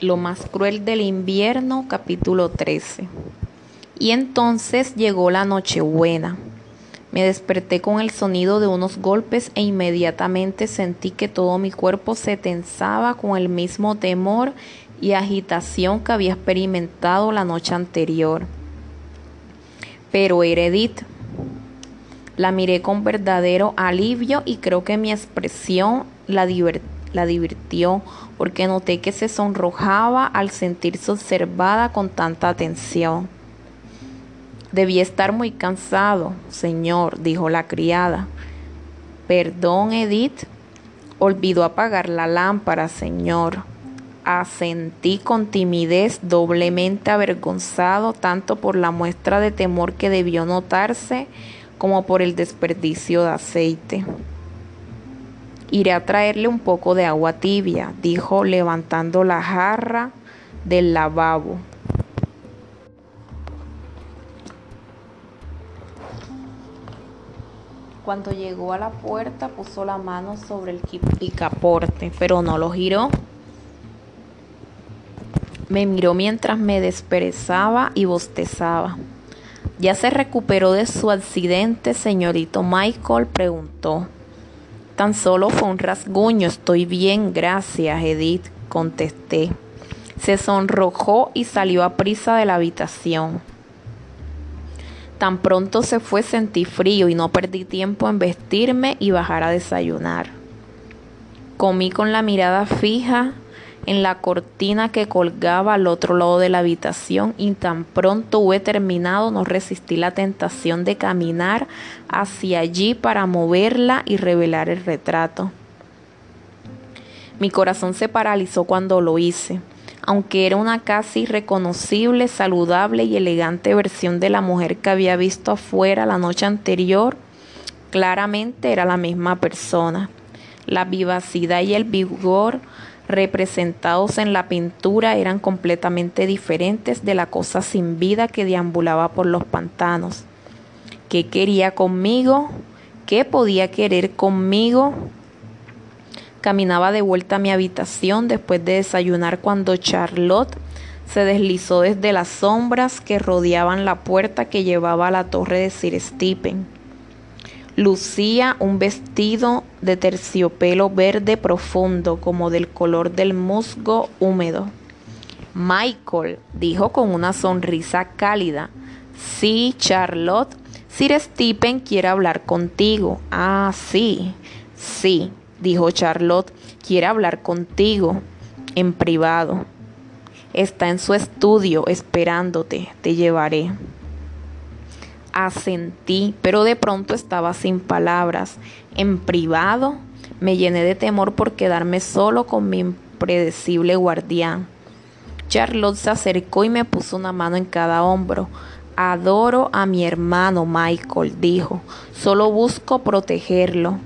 Lo más cruel del invierno, capítulo 13. Y entonces llegó la Nochebuena. Me desperté con el sonido de unos golpes e inmediatamente sentí que todo mi cuerpo se tensaba con el mismo temor y agitación que había experimentado la noche anterior. Pero era Edith. La miré con verdadero alivio y creo que mi expresión la, la divirtió porque noté que se sonrojaba al sentirse observada con tanta atención. Debí estar muy cansado, señor, dijo la criada. Perdón, Edith. Olvidó apagar la lámpara, señor. Asentí con timidez, doblemente avergonzado tanto por la muestra de temor que debió notarse como por el desperdicio de aceite. Iré a traerle un poco de agua tibia, dijo levantando la jarra del lavabo. Cuando llegó a la puerta puso la mano sobre el picaporte, pero no lo giró. Me miró mientras me desperezaba y bostezaba. ¿Ya se recuperó de su accidente, señorito Michael? preguntó. Tan solo fue un rasguño, estoy bien, gracias, Edith, contesté. Se sonrojó y salió a prisa de la habitación. Tan pronto se fue sentí frío y no perdí tiempo en vestirme y bajar a desayunar. Comí con la mirada fija en la cortina que colgaba al otro lado de la habitación y tan pronto hube terminado no resistí la tentación de caminar hacia allí para moverla y revelar el retrato. Mi corazón se paralizó cuando lo hice aunque era una casi reconocible, saludable y elegante versión de la mujer que había visto afuera la noche anterior, claramente era la misma persona. La vivacidad y el vigor representados en la pintura eran completamente diferentes de la cosa sin vida que deambulaba por los pantanos. ¿Qué quería conmigo? ¿Qué podía querer conmigo? Caminaba de vuelta a mi habitación después de desayunar cuando Charlotte se deslizó desde las sombras que rodeaban la puerta que llevaba a la torre de Sir Stephen. Lucía un vestido de terciopelo verde profundo, como del color del musgo húmedo. Michael, dijo con una sonrisa cálida. Sí, Charlotte, Sir Stephen quiere hablar contigo. Ah, sí, sí dijo Charlotte, quiere hablar contigo en privado. Está en su estudio esperándote, te llevaré. Asentí, pero de pronto estaba sin palabras. En privado me llené de temor por quedarme solo con mi impredecible guardián. Charlotte se acercó y me puso una mano en cada hombro. Adoro a mi hermano Michael, dijo. Solo busco protegerlo.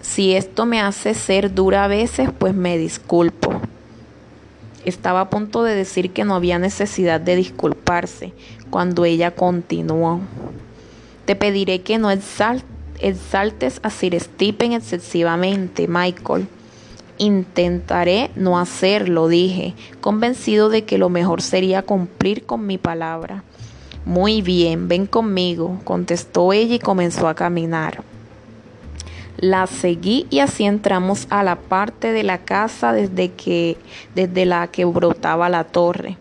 Si esto me hace ser dura a veces, pues me disculpo. Estaba a punto de decir que no había necesidad de disculparse cuando ella continuó. Te pediré que no exaltes a Sir Stephen excesivamente, Michael. Intentaré no hacerlo, dije, convencido de que lo mejor sería cumplir con mi palabra. Muy bien, ven conmigo, contestó ella y comenzó a caminar. La seguí y así entramos a la parte de la casa desde, que, desde la que brotaba la torre.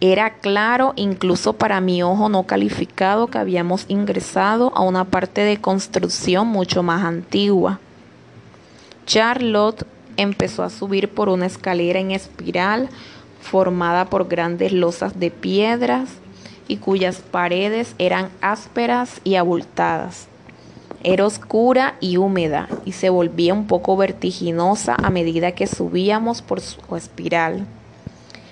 Era claro, incluso para mi ojo no calificado, que habíamos ingresado a una parte de construcción mucho más antigua. Charlotte empezó a subir por una escalera en espiral formada por grandes losas de piedras y cuyas paredes eran ásperas y abultadas. Era oscura y húmeda y se volvía un poco vertiginosa a medida que subíamos por su espiral.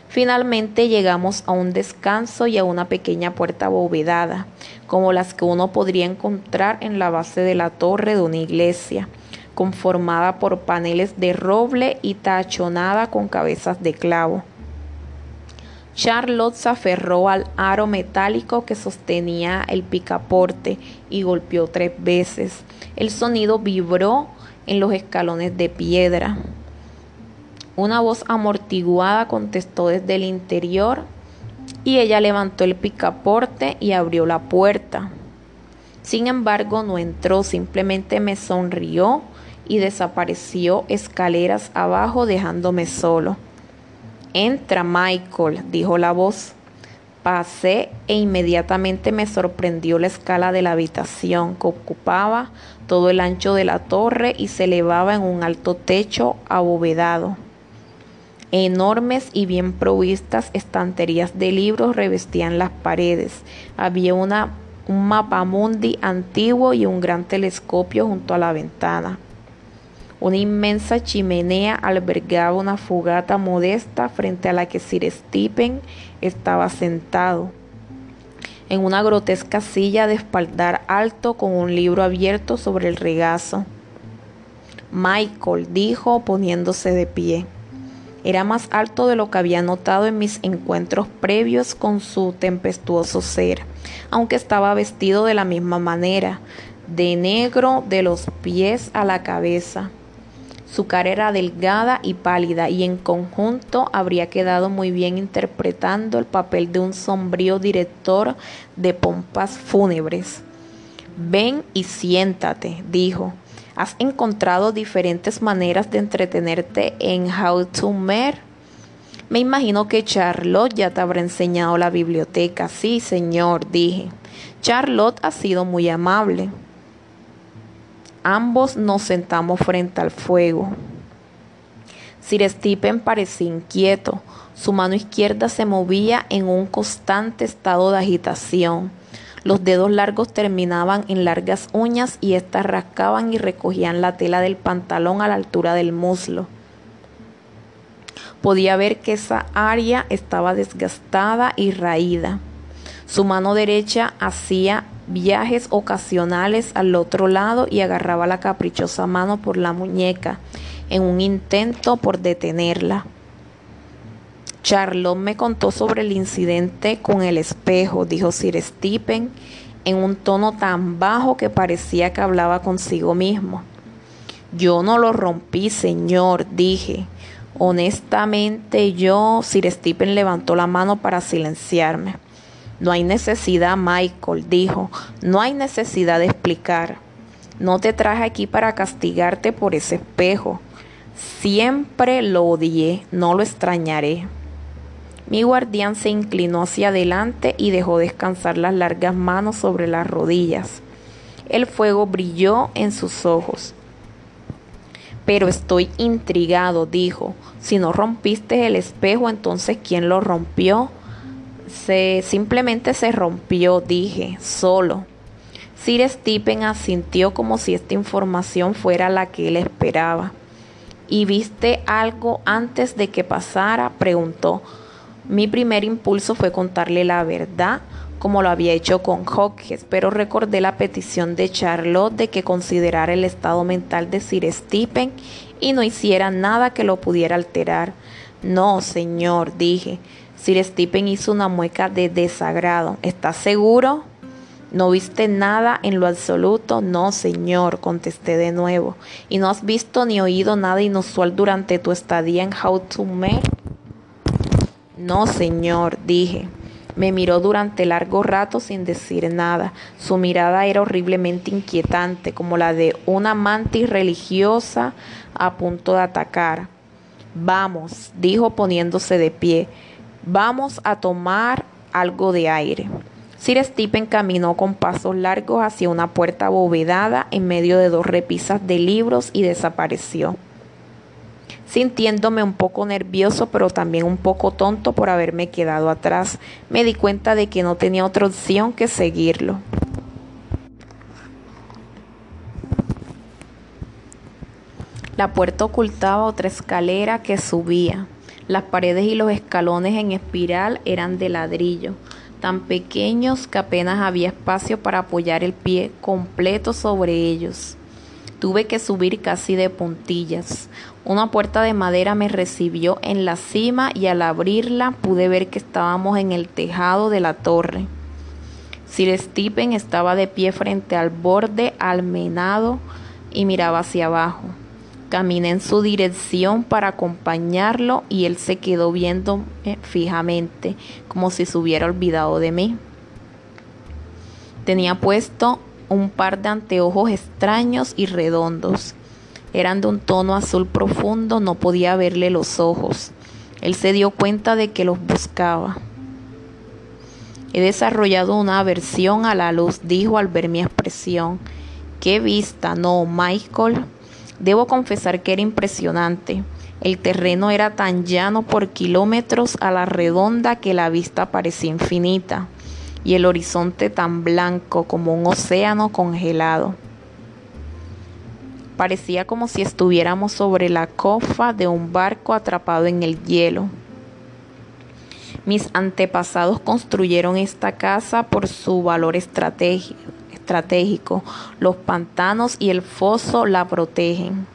Finalmente llegamos a un descanso y a una pequeña puerta abovedada, como las que uno podría encontrar en la base de la torre de una iglesia, conformada por paneles de roble y tachonada con cabezas de clavo. Charlotte se aferró al aro metálico que sostenía el picaporte y golpeó tres veces. El sonido vibró en los escalones de piedra. Una voz amortiguada contestó desde el interior y ella levantó el picaporte y abrió la puerta. Sin embargo, no entró, simplemente me sonrió y desapareció escaleras abajo dejándome solo. Entra, Michael, dijo la voz. Pasé e inmediatamente me sorprendió la escala de la habitación que ocupaba todo el ancho de la torre y se elevaba en un alto techo abovedado. Enormes y bien provistas estanterías de libros revestían las paredes. Había una, un mapamundi antiguo y un gran telescopio junto a la ventana. Una inmensa chimenea albergaba una fogata modesta frente a la que Sir Stephen estaba sentado, en una grotesca silla de espaldar alto con un libro abierto sobre el regazo. Michael dijo poniéndose de pie. Era más alto de lo que había notado en mis encuentros previos con su tempestuoso ser, aunque estaba vestido de la misma manera, de negro de los pies a la cabeza. Su cara era delgada y pálida y en conjunto habría quedado muy bien interpretando el papel de un sombrío director de pompas fúnebres. Ven y siéntate, dijo. ¿Has encontrado diferentes maneras de entretenerte en How to Mer? Me imagino que Charlotte ya te habrá enseñado la biblioteca. Sí, señor, dije. Charlotte ha sido muy amable. Ambos nos sentamos frente al fuego. Sir Stephen parecía inquieto. Su mano izquierda se movía en un constante estado de agitación. Los dedos largos terminaban en largas uñas y éstas rascaban y recogían la tela del pantalón a la altura del muslo. Podía ver que esa área estaba desgastada y raída. Su mano derecha hacía viajes ocasionales al otro lado y agarraba la caprichosa mano por la muñeca en un intento por detenerla. Charlotte me contó sobre el incidente con el espejo, dijo Sir Stephen en un tono tan bajo que parecía que hablaba consigo mismo. Yo no lo rompí, señor, dije. Honestamente yo, Sir Stephen levantó la mano para silenciarme. No hay necesidad, Michael, dijo, no hay necesidad de explicar. No te traje aquí para castigarte por ese espejo. Siempre lo odié, no lo extrañaré. Mi guardián se inclinó hacia adelante y dejó descansar las largas manos sobre las rodillas. El fuego brilló en sus ojos. Pero estoy intrigado, dijo. Si no rompiste el espejo, entonces ¿quién lo rompió? Se simplemente se rompió, dije, solo. Sir Stephen asintió como si esta información fuera la que él esperaba. ¿Y viste algo antes de que pasara? preguntó. Mi primer impulso fue contarle la verdad, como lo había hecho con Hodges, pero recordé la petición de Charlotte de que considerara el estado mental de Sir Stephen y no hiciera nada que lo pudiera alterar. No, señor, dije. Sir Stephen hizo una mueca de desagrado. ¿Estás seguro? ¿No viste nada en lo absoluto? No, señor, contesté de nuevo. ¿Y no has visto ni oído nada inusual durante tu estadía en How to? No, señor, dije. Me miró durante largo rato sin decir nada. Su mirada era horriblemente inquietante, como la de una mantis religiosa a punto de atacar. Vamos, dijo poniéndose de pie. Vamos a tomar algo de aire. Sir Stephen caminó con pasos largos hacia una puerta abovedada en medio de dos repisas de libros y desapareció. Sintiéndome un poco nervioso, pero también un poco tonto por haberme quedado atrás, me di cuenta de que no tenía otra opción que seguirlo. La puerta ocultaba otra escalera que subía. Las paredes y los escalones en espiral eran de ladrillo, tan pequeños que apenas había espacio para apoyar el pie completo sobre ellos. Tuve que subir casi de puntillas. Una puerta de madera me recibió en la cima y al abrirla pude ver que estábamos en el tejado de la torre. Sir Stephen estaba de pie frente al borde almenado y miraba hacia abajo. Caminé en su dirección para acompañarlo y él se quedó viendo fijamente, como si se hubiera olvidado de mí. Tenía puesto un par de anteojos extraños y redondos. Eran de un tono azul profundo, no podía verle los ojos. Él se dio cuenta de que los buscaba. He desarrollado una aversión a la luz, dijo al ver mi expresión. ¡Qué vista! No, Michael. Debo confesar que era impresionante. El terreno era tan llano por kilómetros a la redonda que la vista parecía infinita y el horizonte tan blanco como un océano congelado. Parecía como si estuviéramos sobre la cofa de un barco atrapado en el hielo. Mis antepasados construyeron esta casa por su valor estratégico. Los pantanos y el foso la protegen.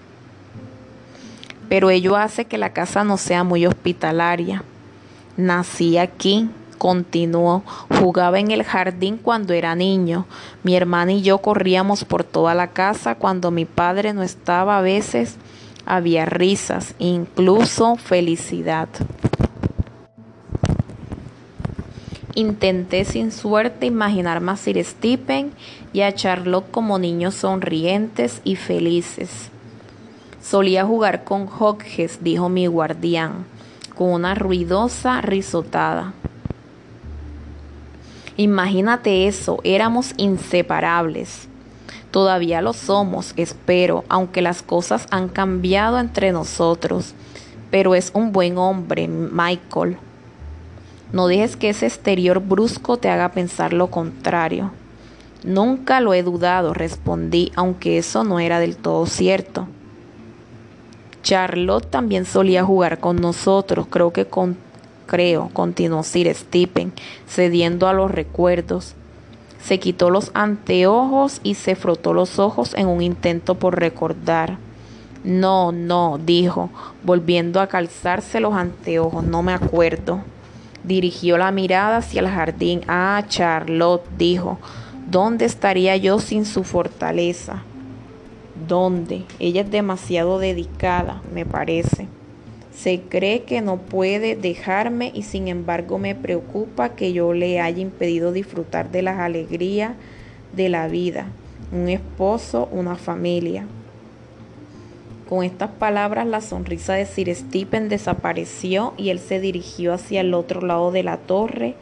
Pero ello hace que la casa no sea muy hospitalaria. Nací aquí, continuó. Jugaba en el jardín cuando era niño. Mi hermana y yo corríamos por toda la casa cuando mi padre no estaba. A veces había risas, incluso felicidad. Intenté sin suerte imaginarme a Sir Stephen y a Charlotte como niños sonrientes y felices. Solía jugar con Hodges, dijo mi guardián, con una ruidosa risotada. Imagínate eso, éramos inseparables. Todavía lo somos, espero, aunque las cosas han cambiado entre nosotros. Pero es un buen hombre, Michael. No dejes que ese exterior brusco te haga pensar lo contrario. Nunca lo he dudado, respondí, aunque eso no era del todo cierto. Charlotte también solía jugar con nosotros, creo que con creo, continuó Sir Stephen, cediendo a los recuerdos. Se quitó los anteojos y se frotó los ojos en un intento por recordar. No, no, dijo, volviendo a calzarse los anteojos, no me acuerdo. Dirigió la mirada hacia el jardín. Ah, Charlotte, dijo, ¿dónde estaría yo sin su fortaleza? ¿Dónde? Ella es demasiado dedicada, me parece. Se cree que no puede dejarme y sin embargo me preocupa que yo le haya impedido disfrutar de las alegrías de la vida, un esposo, una familia. Con estas palabras la sonrisa de Sir Stephen desapareció y él se dirigió hacia el otro lado de la torre,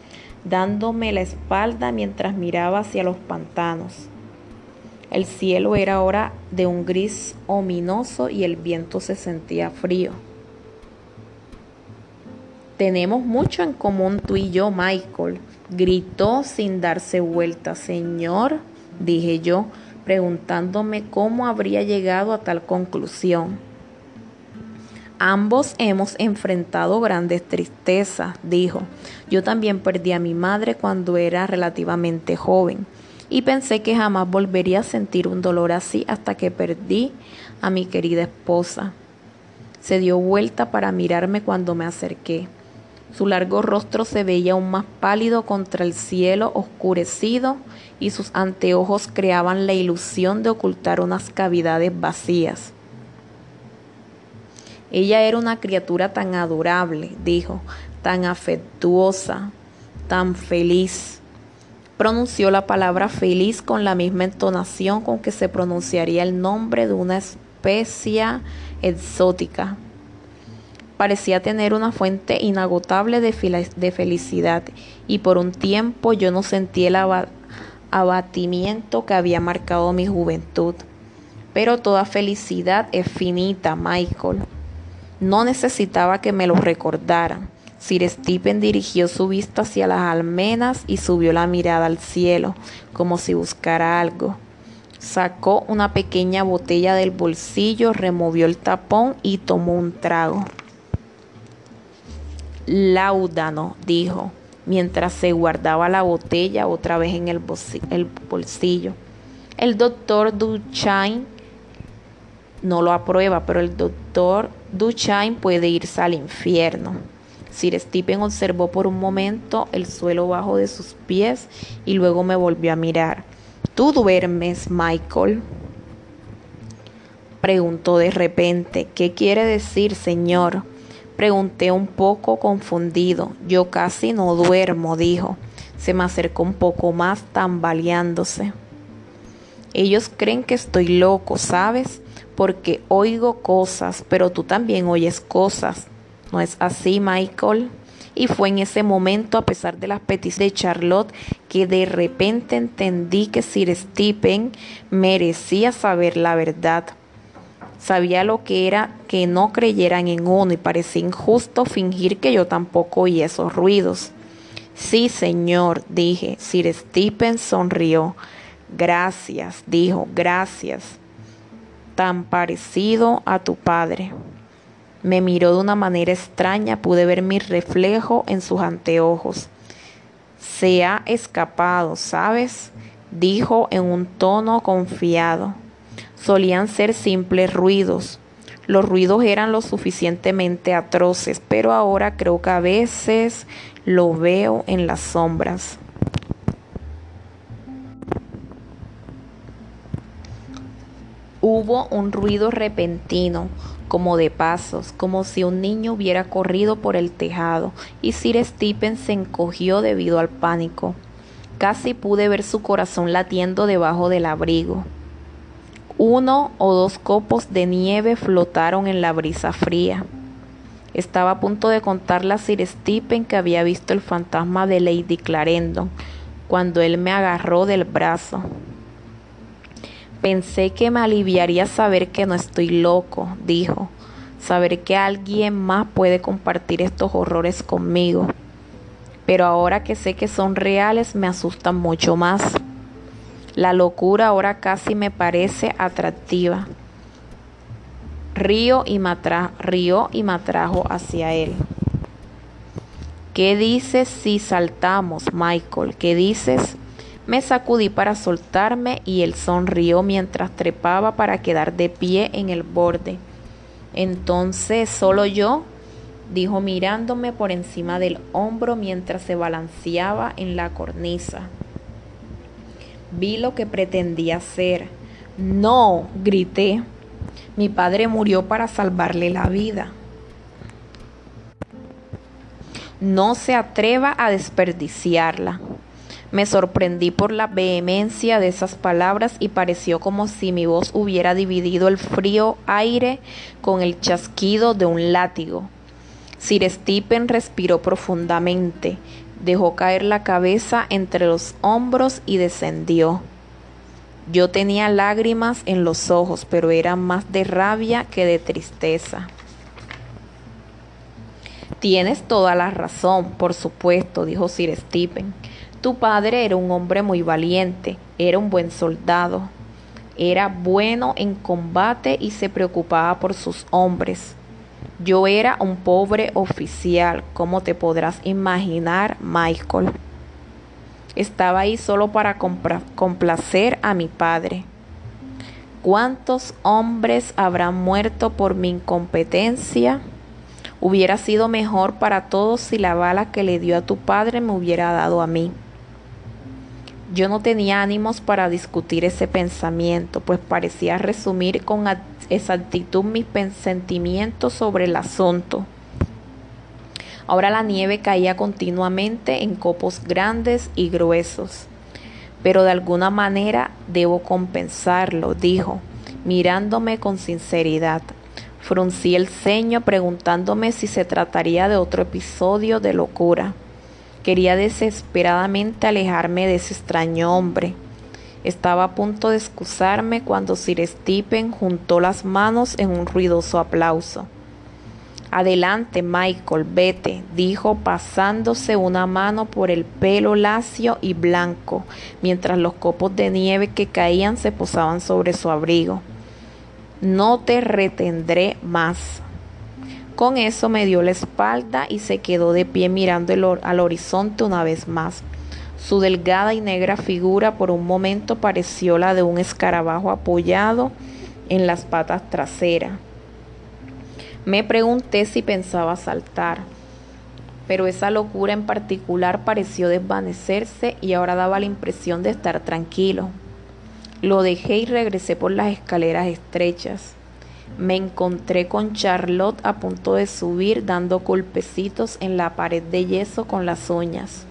dándome la espalda mientras miraba hacia los pantanos. El cielo era ahora de un gris ominoso y el viento se sentía frío. Tenemos mucho en común tú y yo, Michael, gritó sin darse vuelta. Señor, dije yo, preguntándome cómo habría llegado a tal conclusión. Ambos hemos enfrentado grandes tristezas, dijo. Yo también perdí a mi madre cuando era relativamente joven y pensé que jamás volvería a sentir un dolor así hasta que perdí a mi querida esposa. Se dio vuelta para mirarme cuando me acerqué. Su largo rostro se veía aún más pálido contra el cielo oscurecido y sus anteojos creaban la ilusión de ocultar unas cavidades vacías. Ella era una criatura tan adorable, dijo, tan afectuosa, tan feliz. Pronunció la palabra feliz con la misma entonación con que se pronunciaría el nombre de una especie exótica parecía tener una fuente inagotable de, felicidad y por un tiempo yo no sentí el abatimiento que había marcado mi juventud. Pero toda felicidad es finita, Michael. No necesitaba que me lo recordaran. Sir Stephen dirigió su vista hacia las almenas y subió la mirada al cielo, como si buscara algo. Sacó una pequeña botella del bolsillo, removió el tapón y tomó un trago. Láudano, dijo, mientras se guardaba la botella otra vez en el, bolsillo. El doctor Duchain no lo aprueba, pero el doctor Duchain puede irse al infierno. Sir Stephen observó por un momento el suelo bajo de sus pies y luego me volvió a mirar. ¿Tú duermes, Michael? Preguntó de repente. ¿Qué quiere decir, señor? Pregunté un poco confundido. Yo casi no duermo, dijo. Se me acercó un poco más, tambaleándose. Ellos creen que estoy loco, ¿sabes? Porque oigo cosas, pero tú también oyes cosas. ¿No es así, Michael? Y fue en ese momento, a pesar de las peticiones de Charlotte, que de repente entendí que Sir Stephen merecía saber la verdad. Sabía lo que era que no creyeran en uno y parecía injusto fingir que yo tampoco oí esos ruidos. Sí, señor, dije. Sir Stephen sonrió. Gracias, dijo, gracias. Tan parecido a tu padre. Me miró de una manera extraña, pude ver mi reflejo en sus anteojos. Se ha escapado, ¿sabes? dijo en un tono confiado. Solían ser simples ruidos. Los ruidos eran lo suficientemente atroces, pero ahora creo que a veces lo veo en las sombras. Hubo un ruido repentino, como de pasos, como si un niño hubiera corrido por el tejado, y Sir Stephen se encogió debido al pánico. Casi pude ver su corazón latiendo debajo del abrigo. Uno o dos copos de nieve flotaron en la brisa fría. Estaba a punto de contarle a Sir Stephen que había visto el fantasma de Lady Clarendon cuando él me agarró del brazo. Pensé que me aliviaría saber que no estoy loco, dijo, saber que alguien más puede compartir estos horrores conmigo. Pero ahora que sé que son reales me asustan mucho más. La locura ahora casi me parece atractiva. Río y me, río y me atrajo hacia él. ¿Qué dices si saltamos, Michael? ¿Qué dices? Me sacudí para soltarme y él sonrió mientras trepaba para quedar de pie en el borde. Entonces, ¿solo yo? dijo mirándome por encima del hombro mientras se balanceaba en la cornisa. Vi lo que pretendía hacer. No, grité. Mi padre murió para salvarle la vida. No se atreva a desperdiciarla. Me sorprendí por la vehemencia de esas palabras y pareció como si mi voz hubiera dividido el frío aire con el chasquido de un látigo. Sir Stephen respiró profundamente, dejó caer la cabeza entre los hombros y descendió. Yo tenía lágrimas en los ojos, pero eran más de rabia que de tristeza. Tienes toda la razón, por supuesto, dijo Sir Stephen. Tu padre era un hombre muy valiente, era un buen soldado, era bueno en combate y se preocupaba por sus hombres. Yo era un pobre oficial, como te podrás imaginar, Michael. Estaba ahí solo para complacer a mi padre. ¿Cuántos hombres habrán muerto por mi incompetencia? Hubiera sido mejor para todos si la bala que le dio a tu padre me hubiera dado a mí. Yo no tenía ánimos para discutir ese pensamiento, pues parecía resumir con exactitud mis sentimientos sobre el asunto. Ahora la nieve caía continuamente en copos grandes y gruesos. Pero de alguna manera debo compensarlo, dijo, mirándome con sinceridad. Fruncí el ceño preguntándome si se trataría de otro episodio de locura. Quería desesperadamente alejarme de ese extraño hombre. Estaba a punto de excusarme cuando Sir Stephen juntó las manos en un ruidoso aplauso. Adelante, Michael, vete, dijo pasándose una mano por el pelo lacio y blanco, mientras los copos de nieve que caían se posaban sobre su abrigo. No te retendré más. Con eso me dio la espalda y se quedó de pie mirando al horizonte una vez más. Su delgada y negra figura por un momento pareció la de un escarabajo apoyado en las patas traseras. Me pregunté si pensaba saltar, pero esa locura en particular pareció desvanecerse y ahora daba la impresión de estar tranquilo. Lo dejé y regresé por las escaleras estrechas. Me encontré con Charlotte a punto de subir dando golpecitos en la pared de yeso con las uñas.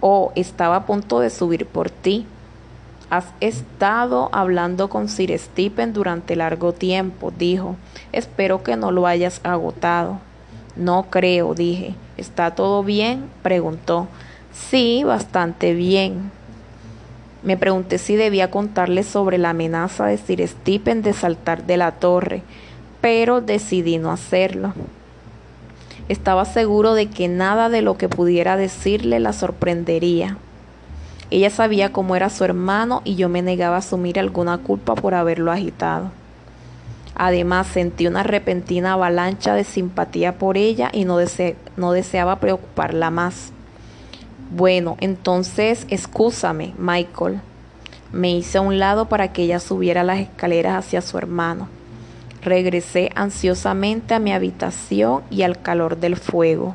Oh, estaba a punto de subir por ti. Has estado hablando con Sir Stephen durante largo tiempo, dijo. Espero que no lo hayas agotado. No creo, dije. ¿Está todo bien? preguntó. Sí, bastante bien. Me pregunté si debía contarle sobre la amenaza de Sir Stephen de saltar de la torre, pero decidí no hacerlo. Estaba seguro de que nada de lo que pudiera decirle la sorprendería. Ella sabía cómo era su hermano y yo me negaba a asumir alguna culpa por haberlo agitado. Además, sentí una repentina avalancha de simpatía por ella y no, no deseaba preocuparla más. Bueno, entonces excúsame, Michael. Me hice a un lado para que ella subiera las escaleras hacia su hermano. Regresé ansiosamente a mi habitación y al calor del fuego.